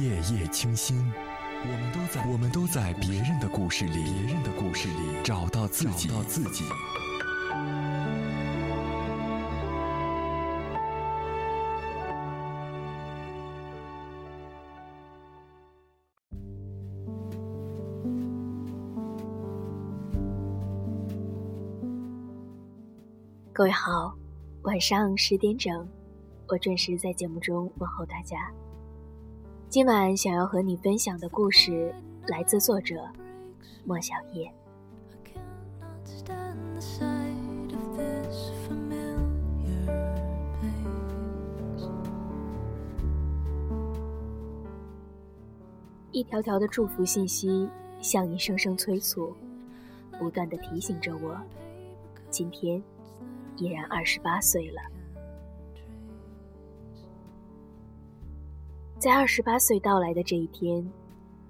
夜夜清新，我们都在我们都在别人的故事里，别人的故事里找到自己，找到自己。各位好，晚上十点整，我准时在节目中问候大家。今晚想要和你分享的故事来自作者莫小叶。一条条的祝福信息，像一声声催促，不断的提醒着我，今天。已然二十八岁了，在二十八岁到来的这一天，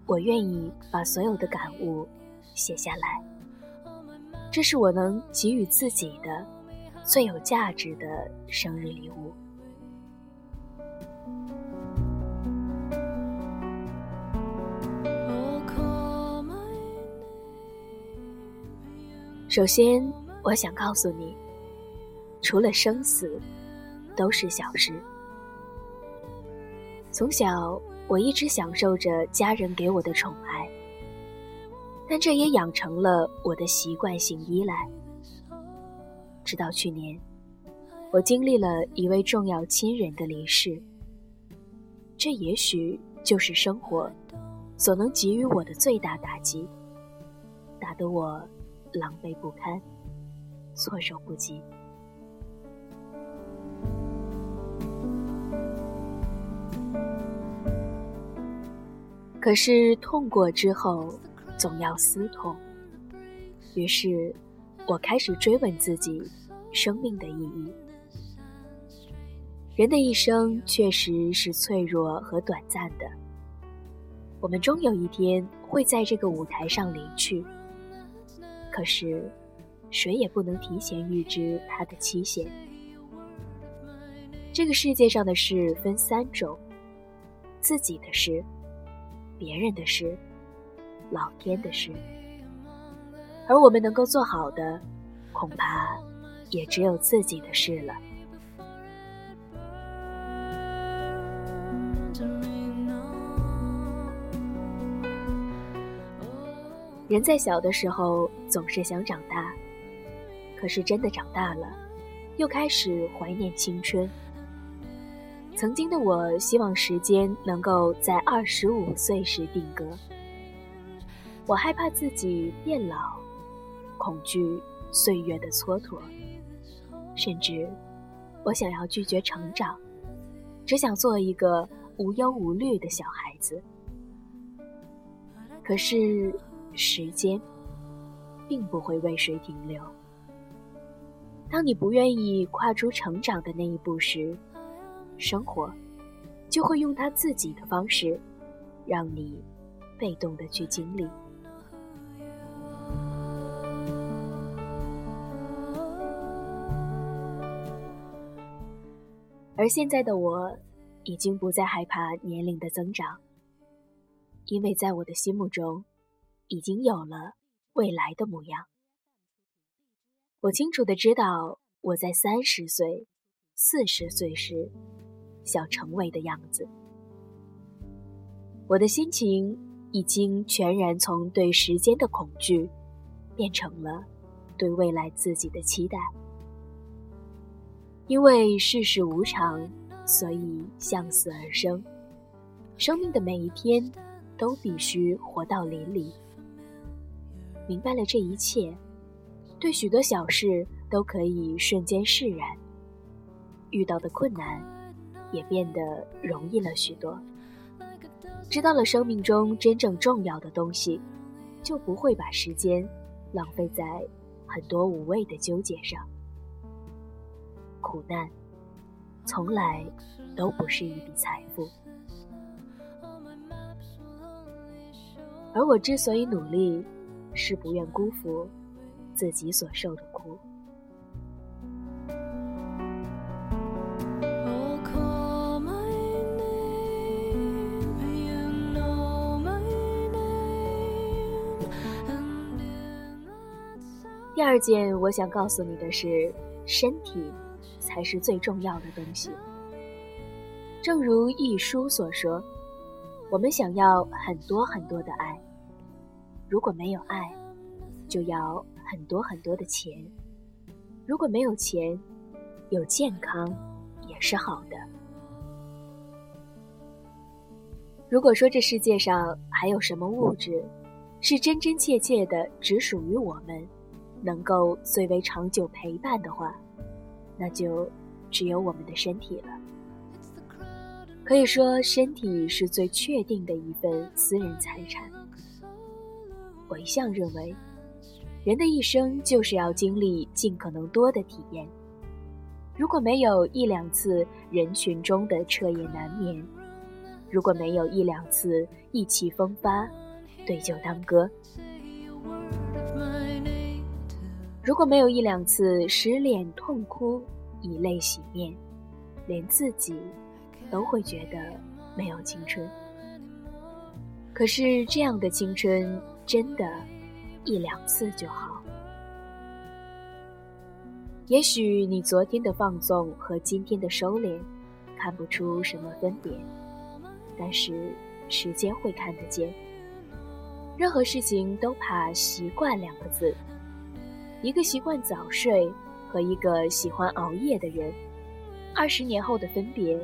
我愿意把所有的感悟写下来。这是我能给予自己的最有价值的生日礼物。首先，我想告诉你。除了生死，都是小事。从小，我一直享受着家人给我的宠爱，但这也养成了我的习惯性依赖。直到去年，我经历了一位重要亲人的离世，这也许就是生活所能给予我的最大打击，打得我狼狈不堪，措手不及。可是痛过之后，总要思痛。于是，我开始追问自己生命的意义。人的一生确实是脆弱和短暂的，我们终有一天会在这个舞台上离去。可是，谁也不能提前预知它的期限。这个世界上的事分三种：自己的事。别人的事，老天的事，而我们能够做好的，恐怕也只有自己的事了。人在小的时候总是想长大，可是真的长大了，又开始怀念青春。曾经的我，希望时间能够在二十五岁时定格。我害怕自己变老，恐惧岁月的蹉跎，甚至我想要拒绝成长，只想做一个无忧无虑的小孩子。可是时间并不会为谁停留。当你不愿意跨出成长的那一步时，生活就会用他自己的方式，让你被动的去经历。而现在的我，已经不再害怕年龄的增长，因为在我的心目中，已经有了未来的模样。我清楚的知道，我在三十岁、四十岁时。想成为的样子，我的心情已经全然从对时间的恐惧，变成了对未来自己的期待。因为世事无常，所以向死而生。生命的每一天都必须活到淋漓。明白了这一切，对许多小事都可以瞬间释然。遇到的困难。也变得容易了许多。知道了生命中真正重要的东西，就不会把时间浪费在很多无谓的纠结上。苦难从来都不是一笔财富，而我之所以努力，是不愿辜负自己所受的第二件我想告诉你的是，身体才是最重要的东西。正如一书所说，我们想要很多很多的爱，如果没有爱，就要很多很多的钱；如果没有钱，有健康也是好的。如果说这世界上还有什么物质，是真真切切的只属于我们，能够最为长久陪伴的话，那就只有我们的身体了。可以说，身体是最确定的一份私人财产。我一向认为，人的一生就是要经历尽可能多的体验。如果没有一两次人群中的彻夜难眠，如果没有一两次意气风发。对酒当歌。如果没有一两次失恋痛哭，以泪洗面，连自己都会觉得没有青春。可是这样的青春，真的，一两次就好。也许你昨天的放纵和今天的收敛，看不出什么分别，但是时间会看得见。任何事情都怕习惯两个字。一个习惯早睡和一个喜欢熬夜的人，二十年后的分别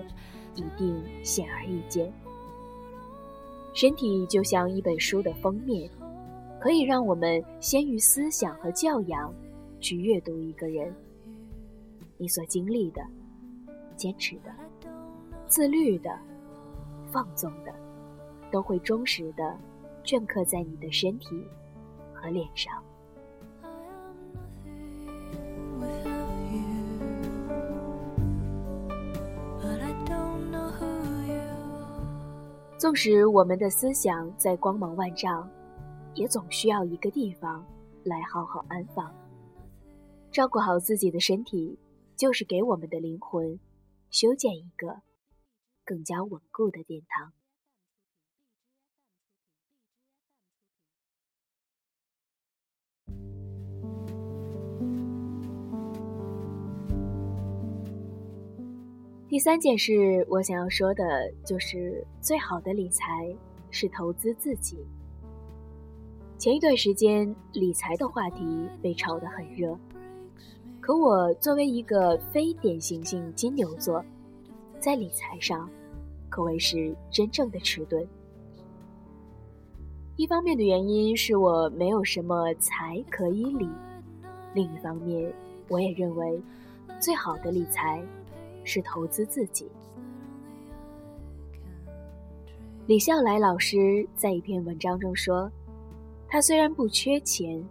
一定显而易见。身体就像一本书的封面，可以让我们先于思想和教养去阅读一个人。你所经历的、坚持的、自律的、放纵的，都会忠实的。镌刻在你的身体和脸上。纵使我们的思想在光芒万丈，也总需要一个地方来好好安放。照顾好自己的身体，就是给我们的灵魂修建一个更加稳固的殿堂。第三件事，我想要说的就是，最好的理财是投资自己。前一段时间，理财的话题被炒得很热，可我作为一个非典型性金牛座，在理财上可谓是真正的迟钝。一方面的原因是我没有什么财可以理，另一方面，我也认为最好的理财。是投资自己。李笑来老师在一篇文章中说：“他虽然不缺钱，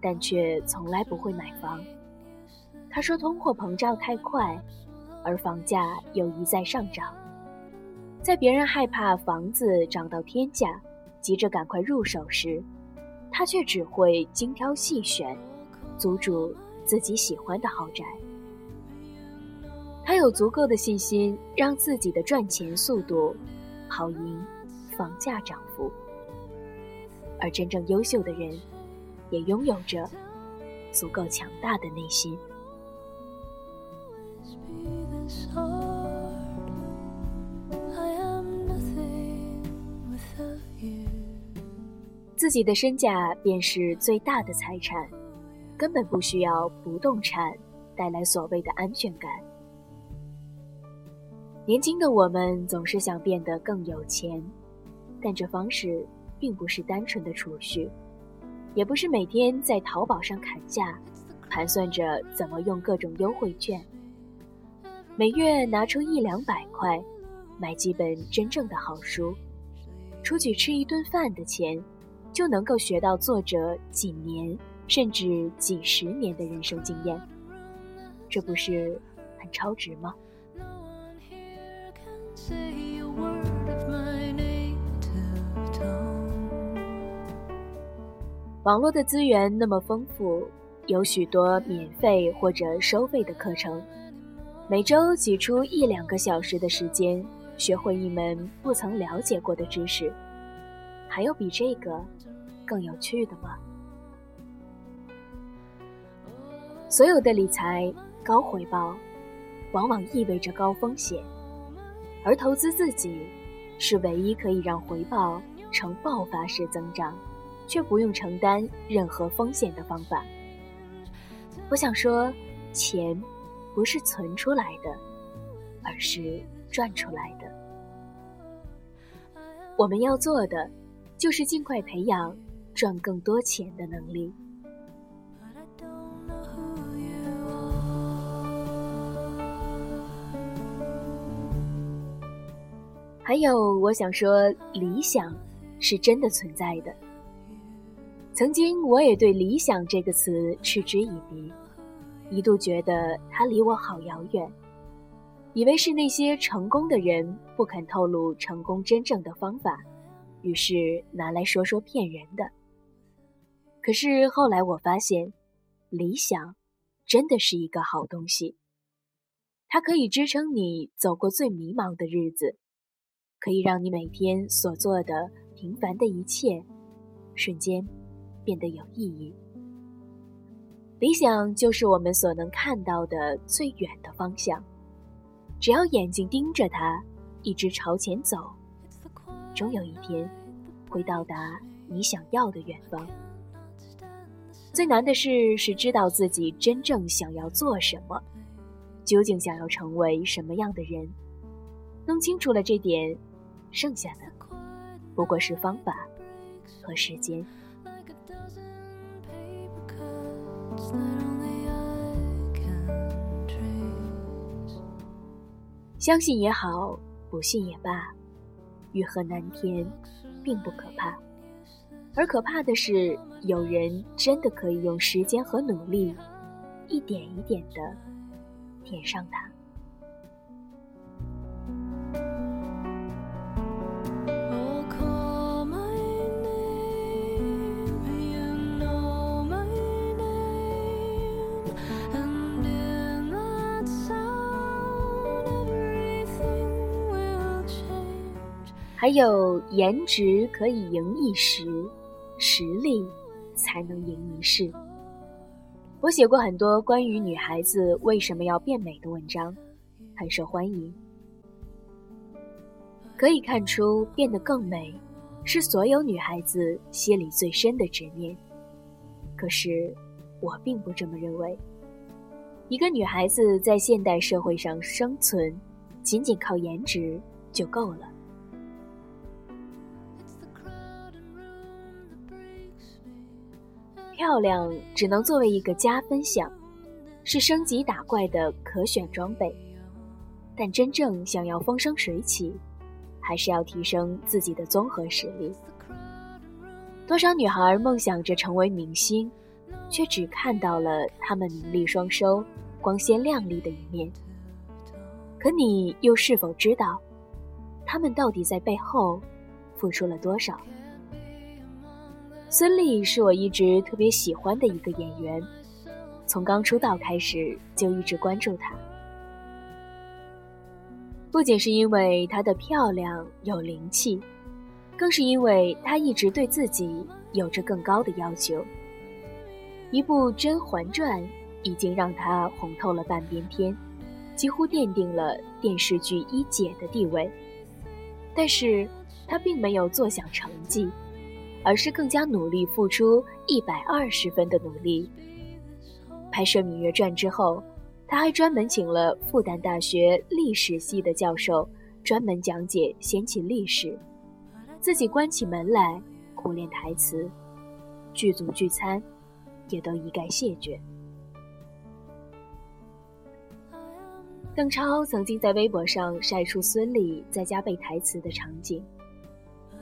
但却从来不会买房。他说，通货膨胀太快，而房价又一再上涨，在别人害怕房子涨到天价，急着赶快入手时，他却只会精挑细选，租住自己喜欢的豪宅。”他有足够的信心，让自己的赚钱速度跑赢房价涨幅。而真正优秀的人，也拥有着足够强大的内心。自己的身价便是最大的财产，根本不需要不动产带来所谓的安全感。年轻的我们总是想变得更有钱，但这方式并不是单纯的储蓄，也不是每天在淘宝上砍价，盘算着怎么用各种优惠券，每月拿出一两百块，买几本真正的好书，出去吃一顿饭的钱，就能够学到作者几年甚至几十年的人生经验，这不是很超值吗？网络的资源那么丰富，有许多免费或者收费的课程。每周挤出一两个小时的时间，学会一门不曾了解过的知识，还有比这个更有趣的吗？所有的理财高回报，往往意味着高风险，而投资自己是唯一可以让回报呈爆发式增长，却不用承担任何风险的方法。我想说，钱不是存出来的，而是赚出来的。我们要做的，就是尽快培养赚更多钱的能力。还有，我想说，理想是真的存在的。曾经，我也对“理想”这个词嗤之以鼻，一度觉得它离我好遥远，以为是那些成功的人不肯透露成功真正的方法，于是拿来说说骗人的。可是后来我发现，理想真的是一个好东西，它可以支撑你走过最迷茫的日子。可以让你每天所做的平凡的一切，瞬间变得有意义。理想就是我们所能看到的最远的方向，只要眼睛盯着它，一直朝前走，终有一天会到达你想要的远方。最难的事是知道自己真正想要做什么，究竟想要成为什么样的人。弄清楚了这点。剩下的不过是方法和时间。相信也好，不信也罢，欲壑难填，并不可怕，而可怕的是，有人真的可以用时间和努力，一点一点的填上它。还有颜值可以赢一时，实力才能赢一世。我写过很多关于女孩子为什么要变美的文章，很受欢迎。可以看出，变得更美是所有女孩子心里最深的执念。可是，我并不这么认为。一个女孩子在现代社会上生存，仅仅靠颜值就够了。漂亮只能作为一个加分项，是升级打怪的可选装备。但真正想要风生水起，还是要提升自己的综合实力。多少女孩梦想着成为明星，却只看到了她们名利双收、光鲜亮丽的一面。可你又是否知道，她们到底在背后付出了多少？孙俪是我一直特别喜欢的一个演员，从刚出道开始就一直关注她。不仅是因为她的漂亮有灵气，更是因为她一直对自己有着更高的要求。一部《甄嬛传》已经让她红透了半边天，几乎奠定了电视剧一姐的地位。但是她并没有坐享成绩。而是更加努力，付出一百二十分的努力。拍摄《芈月传》之后，他还专门请了复旦大学历史系的教授，专门讲解先秦历史，自己关起门来苦练台词，剧组聚餐也都一概谢绝。邓超曾经在微博上晒出孙俪在家背台词的场景。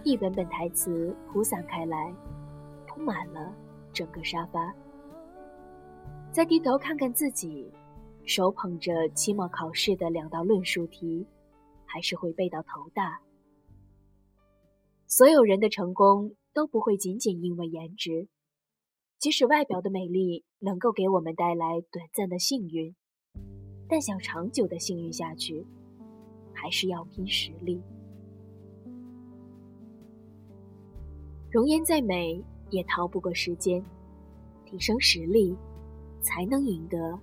一本本台词铺散开来，铺满了整个沙发。再低头看看自己，手捧着期末考试的两道论述题，还是会背到头大。所有人的成功都不会仅仅因为颜值，即使外表的美丽能够给我们带来短暂的幸运，但想长久的幸运下去，还是要拼实力。容颜再美，也逃不过时间。提升实力，才能赢得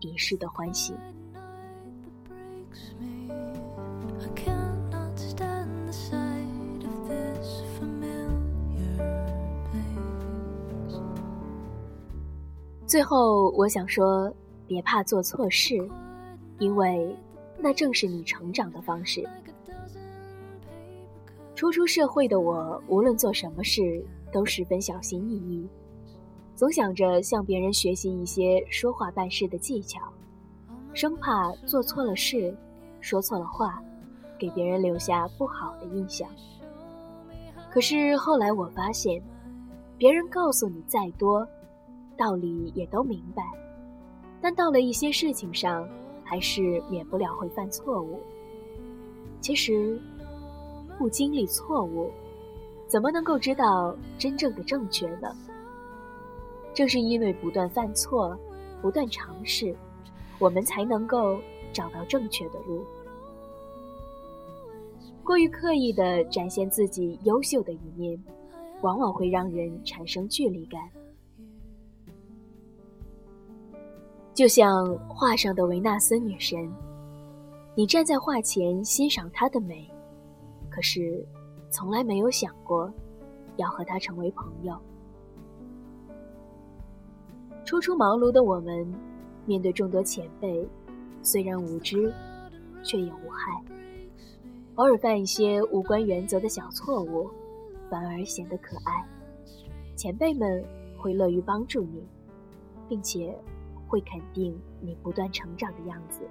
一世的欢喜。最后，我想说，别怕做错事，因为那正是你成长的方式。初出社会的我，无论做什么事都十分小心翼翼，总想着向别人学习一些说话办事的技巧，生怕做错了事，说错了话，给别人留下不好的印象。可是后来我发现，别人告诉你再多。道理也都明白，但到了一些事情上，还是免不了会犯错误。其实，不经历错误，怎么能够知道真正的正确呢？正是因为不断犯错，不断尝试，我们才能够找到正确的路。过于刻意的展现自己优秀的一面，往往会让人产生距离感。就像画上的维纳斯女神，你站在画前欣赏她的美，可是从来没有想过要和他成为朋友。初出茅庐的我们，面对众多前辈，虽然无知，却也无害。偶尔犯一些无关原则的小错误，反而显得可爱。前辈们会乐于帮助你，并且。会肯定你不断成长的样子，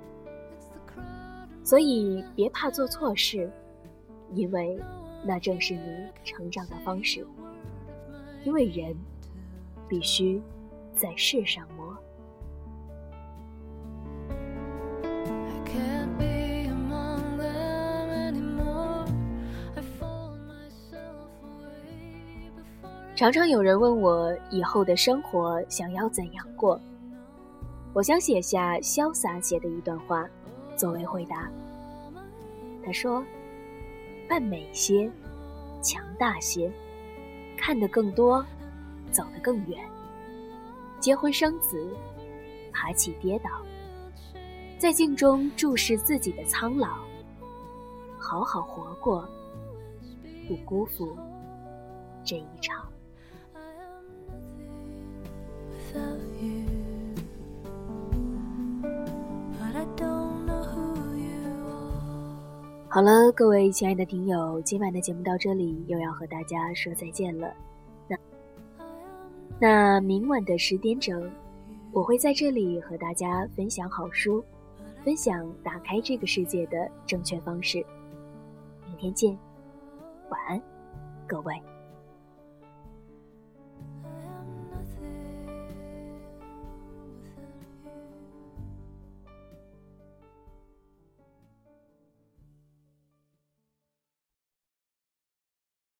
所以别怕做错事，因为那正是你成长的方式。因为人必须在世上磨。常常有人问我以后的生活想要怎样过。我想写下潇洒写的一段话，作为回答。他说：“扮美些，强大些，看得更多，走得更远。结婚生子，爬起跌倒，在镜中注视自己的苍老，好好活过，不辜负这一场。”好了，各位亲爱的听友，今晚的节目到这里又要和大家说再见了。那那明晚的十点整，我会在这里和大家分享好书，分享打开这个世界的正确方式。明天见，晚安，各位。